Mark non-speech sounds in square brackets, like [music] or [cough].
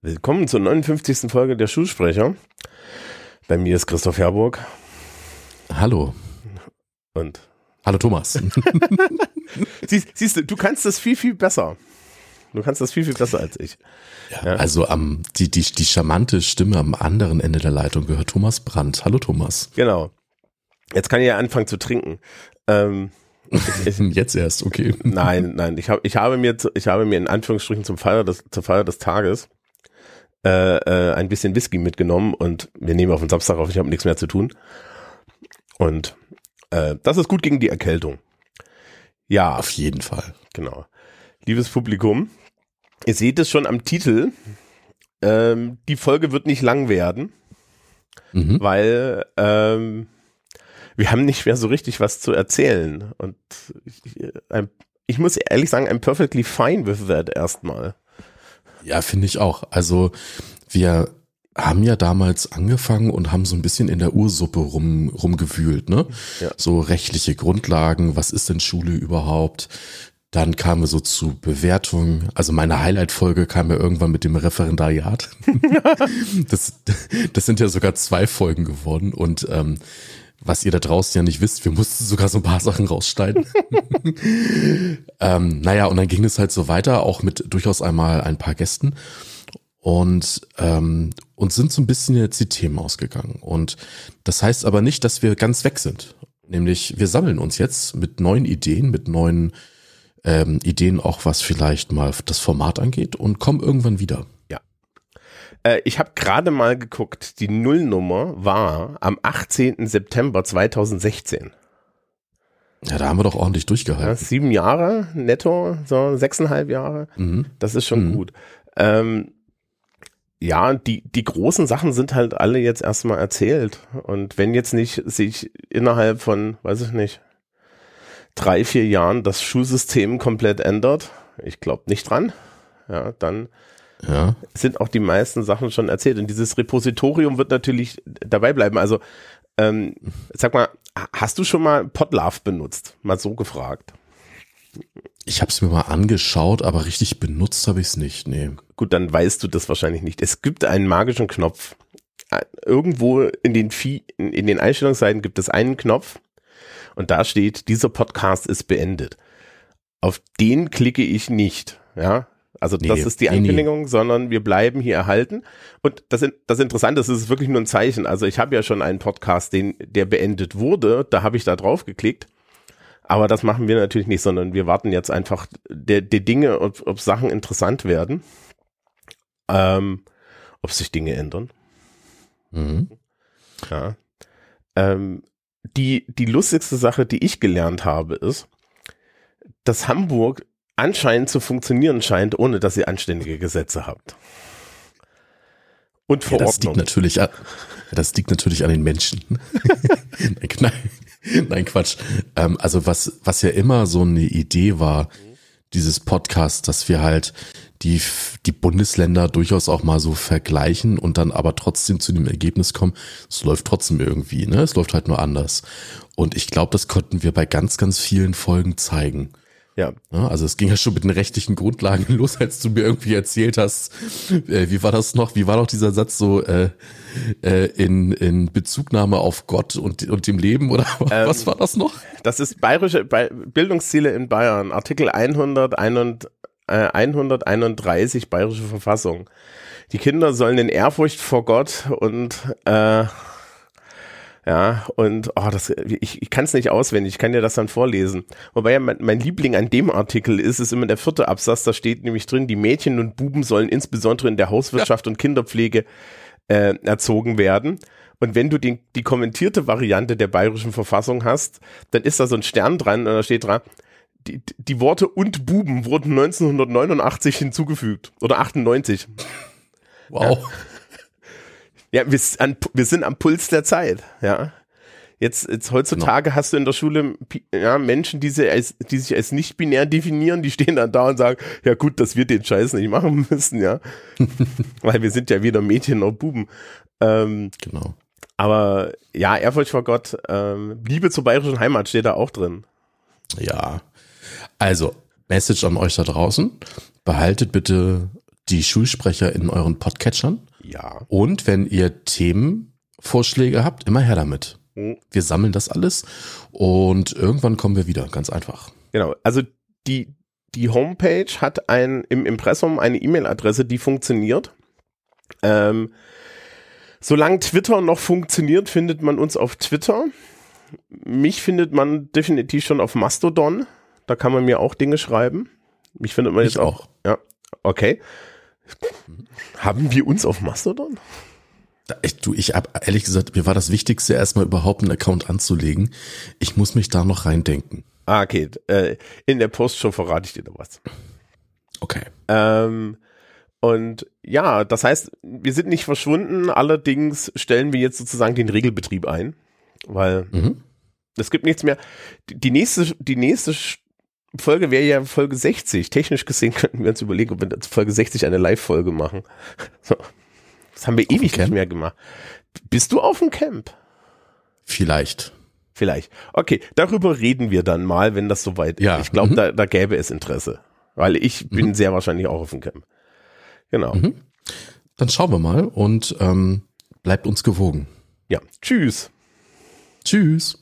Willkommen zur 59. Folge der Schulsprecher. Bei mir ist Christoph Herburg. Hallo. Und Hallo Thomas. [laughs] siehst, siehst du, du kannst das viel, viel besser. Du kannst das viel, viel besser als ich. Ja, Also am die, die, die charmante Stimme am anderen Ende der Leitung gehört Thomas Brandt. Hallo Thomas. Genau. Jetzt kann ich ja anfangen zu trinken. Ähm, [laughs] Jetzt erst, okay. nein, nein. Ich, hab, ich, habe mir, ich habe mir in Anführungsstrichen zum Feier des, zur Feier des Tages äh, äh, ein bisschen Whisky mitgenommen und wir nehmen auf den Samstag auf, ich habe nichts mehr zu tun. Und äh, das ist gut gegen die Erkältung. Ja, Auf jeden Fall. Genau. Liebes Publikum, ihr seht es schon am Titel. Ähm, die Folge wird nicht lang werden, Mhm. weil ähm, wir haben nicht mehr so richtig was zu erzählen. Und ich, ein, ich muss ehrlich sagen, I'm perfectly fine with that erstmal. Ja, finde ich auch. Also wir haben ja damals angefangen und haben so ein bisschen in der Ursuppe rum, rumgewühlt, ne? Ja. So rechtliche Grundlagen, was ist denn Schule überhaupt? Dann kamen wir so zu Bewertungen. Also meine Highlight-Folge kam ja irgendwann mit dem Referendariat. [laughs] das, das sind ja sogar zwei Folgen geworden. Und ähm, was ihr da draußen ja nicht wisst, wir mussten sogar so ein paar Sachen rausschneiden. [laughs] ähm, naja, und dann ging es halt so weiter, auch mit durchaus einmal ein paar Gästen. Und ähm, uns sind so ein bisschen jetzt die Themen ausgegangen. Und das heißt aber nicht, dass wir ganz weg sind. Nämlich, wir sammeln uns jetzt mit neuen Ideen, mit neuen ähm, Ideen auch, was vielleicht mal das Format angeht und kommen irgendwann wieder. Äh, ich habe gerade mal geguckt, die Nullnummer war am 18. September 2016. Ja, da haben wir doch ordentlich Ja, durchgehalten. sieben Jahre netto, so sechseinhalb Jahre. Mhm. Das ist schon Mhm. gut. Ähm, ja, die, die großen Sachen sind halt alle jetzt erstmal erzählt. Und wenn jetzt nicht sich innerhalb von, weiß ich nicht, drei, vier Jahren das Schulsystem komplett ändert, ich glaube nicht dran, ja, dann Ja. sind auch die meisten Sachen schon erzählt. Und dieses Repositorium wird natürlich dabei bleiben. Also, ähm, sag mal, hast du schon mal Podlove benutzt? Mal so gefragt. Ich habe es mir mal angeschaut, aber richtig benutzt habe ich es nicht. Nee. Gut, dann weißt du das wahrscheinlich nicht. Es gibt einen magischen Knopf. Äh, Irgendwo in den, Vie in, in den Einstellungsseiten gibt es einen Knopf und da steht, dieser Podcast ist beendet. Auf den klicke ich nicht, ja. Also das Nee, ist die nee, nee. Ankündigung, sondern wir bleiben hier erhalten. Und das, das Interessante ist, es ist wirklich nur ein Zeichen. Also ich habe ja schon einen Podcast, den, der beendet wurde, da habe ich da drauf geklickt. Aber das machen wir natürlich nicht, sondern wir warten jetzt einfach der, der Dinge, ob, ob Sachen interessant werden, ähm, ob sich Dinge ändern. Mhm. Ja. Ähm, die, die lustigste Sache, die ich gelernt habe, ist, dass Hamburg anscheinend zu funktionieren scheint, ohne dass ihr anständige Gesetze habt. Und Ja, das liegt natürlich an, das liegt natürlich an den Menschen. [laughs] nein, nein, nein, Quatsch. Ähm, also was, was ja immer so eine Idee war, dieses Podcast, dass wir halt die, die Bundesländer durchaus auch mal so vergleichen und dann aber trotzdem zu dem Ergebnis kommen, es läuft trotzdem irgendwie, ne? Es läuft halt nur anders. Und ich glaube, das konnten wir bei ganz, ganz vielen Folgen zeigen. Ja, Ja, also es ging ja schon mit den rechtlichen Grundlagen [laughs] los, als du mir irgendwie erzählt hast, äh, wie war das noch, wie war noch dieser Satz so äh, äh, in, in Bezugnahme auf Gott und, und dem Leben oder [laughs] was war das noch? das ist bayerische Bei- Bildungsziele in Bayern, Artikel 100, 100, äh, 131 Bayerische Verfassung. Die Kinder sollen in Ehrfurcht vor Gott und äh, ja, und oh, das, ich, ich kann es nicht auswendig, ich kann dir das dann vorlesen. Wobei ja mein, mein Liebling an dem Artikel ist, ist immer der vierte Absatz, da steht nämlich drin, die Mädchen und Buben sollen insbesondere in der Hauswirtschaft und Kinderpflege äh, erzogen werden. Und wenn du den, die kommentierte Variante der bayerischen Verfassung hast, dann ist da so ein Stern dran und da steht dran, die, die Worte und Buben wurden 1989 hinzugefügt oder 98. Wow. Ja, wir, s- an, wir sind am Puls der Zeit, ja. Jetzt, jetzt heutzutage hast du in der Schule ja, Menschen, die, sie als, die sich als nicht binär definieren, die stehen dann da und sagen, ja gut, dass wir den Scheiß nicht machen [laughs] müssen, ja. [laughs] Weil wir sind ja weder Mädchen noch Buben. Ähm, Genau. Aber ja, Ehrfurcht vor Gott, ähm, Liebe zur bayerischen Heimat steht da auch drin. Ja. Also, Message an euch da draußen. Behaltet bitte die Schulsprecher in euren Podcatchern. Ja. Und wenn ihr Themenvorschläge habt, immer her damit. Mhm. Wir sammeln das alles und irgendwann kommen wir wieder, ganz einfach. Genau. Also die, die Homepage hat ein, im Impressum eine E-Mail-Adresse, die funktioniert. Ähm, solange Twitter noch funktioniert, findet man uns auf Twitter. Mich findet man definitiv schon auf Mastodon. Da kann man mir auch Dinge schreiben. Mich findet man Ich jetzt auch. auch. Ja, okay. Haben wir uns auf Mastodon? Ich, du, ich hab ehrlich gesagt, mir war das Wichtigste, erstmal überhaupt einen Account anzulegen. Ich muss mich da noch reindenken. Ah, okay. Äh, in der Postshow verrate ich dir da was. Okay. Ähm, und ja, das heißt, wir sind nicht verschwunden, allerdings stellen wir jetzt sozusagen den Regelbetrieb ein, weil Mhm. es gibt nichts mehr. Die, die nächste, die nächste Folge wäre ja Folge 60. Technisch gesehen könnten wir uns überlegen, ob wir Folge 60 eine Live-Folge machen. [laughs] So. Das haben wir ewig nicht mehr gemacht. Bist du auf dem Camp? Vielleicht. Vielleicht. Okay, darüber reden wir dann mal, wenn das soweit Ja, ist. Ich glaube, mhm. da, da gäbe es Interesse. Weil ich bin sehr wahrscheinlich auch auf dem Camp. Genau. Mhm. Dann schauen wir mal und ähm, bleibt uns gewogen. Ja. Tschüss. Tschüss.